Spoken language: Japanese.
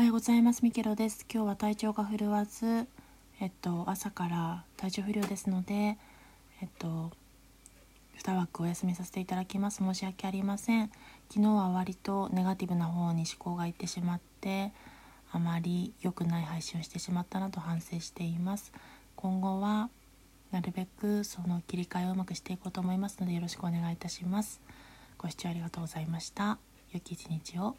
おはようございます。ミケロです。今日は体調が振るわずえっと朝から体調不良ですのでえっと2枠お休みさせていただきます。申し訳ありません。昨日は割とネガティブな方に思考がいってしまってあまり良くない配信をしてしまったなと反省しています。今後はなるべくその切り替えをうまくしていこうと思いますのでよろしくお願いいたします。ご視聴ありがとうございました。良き一日を。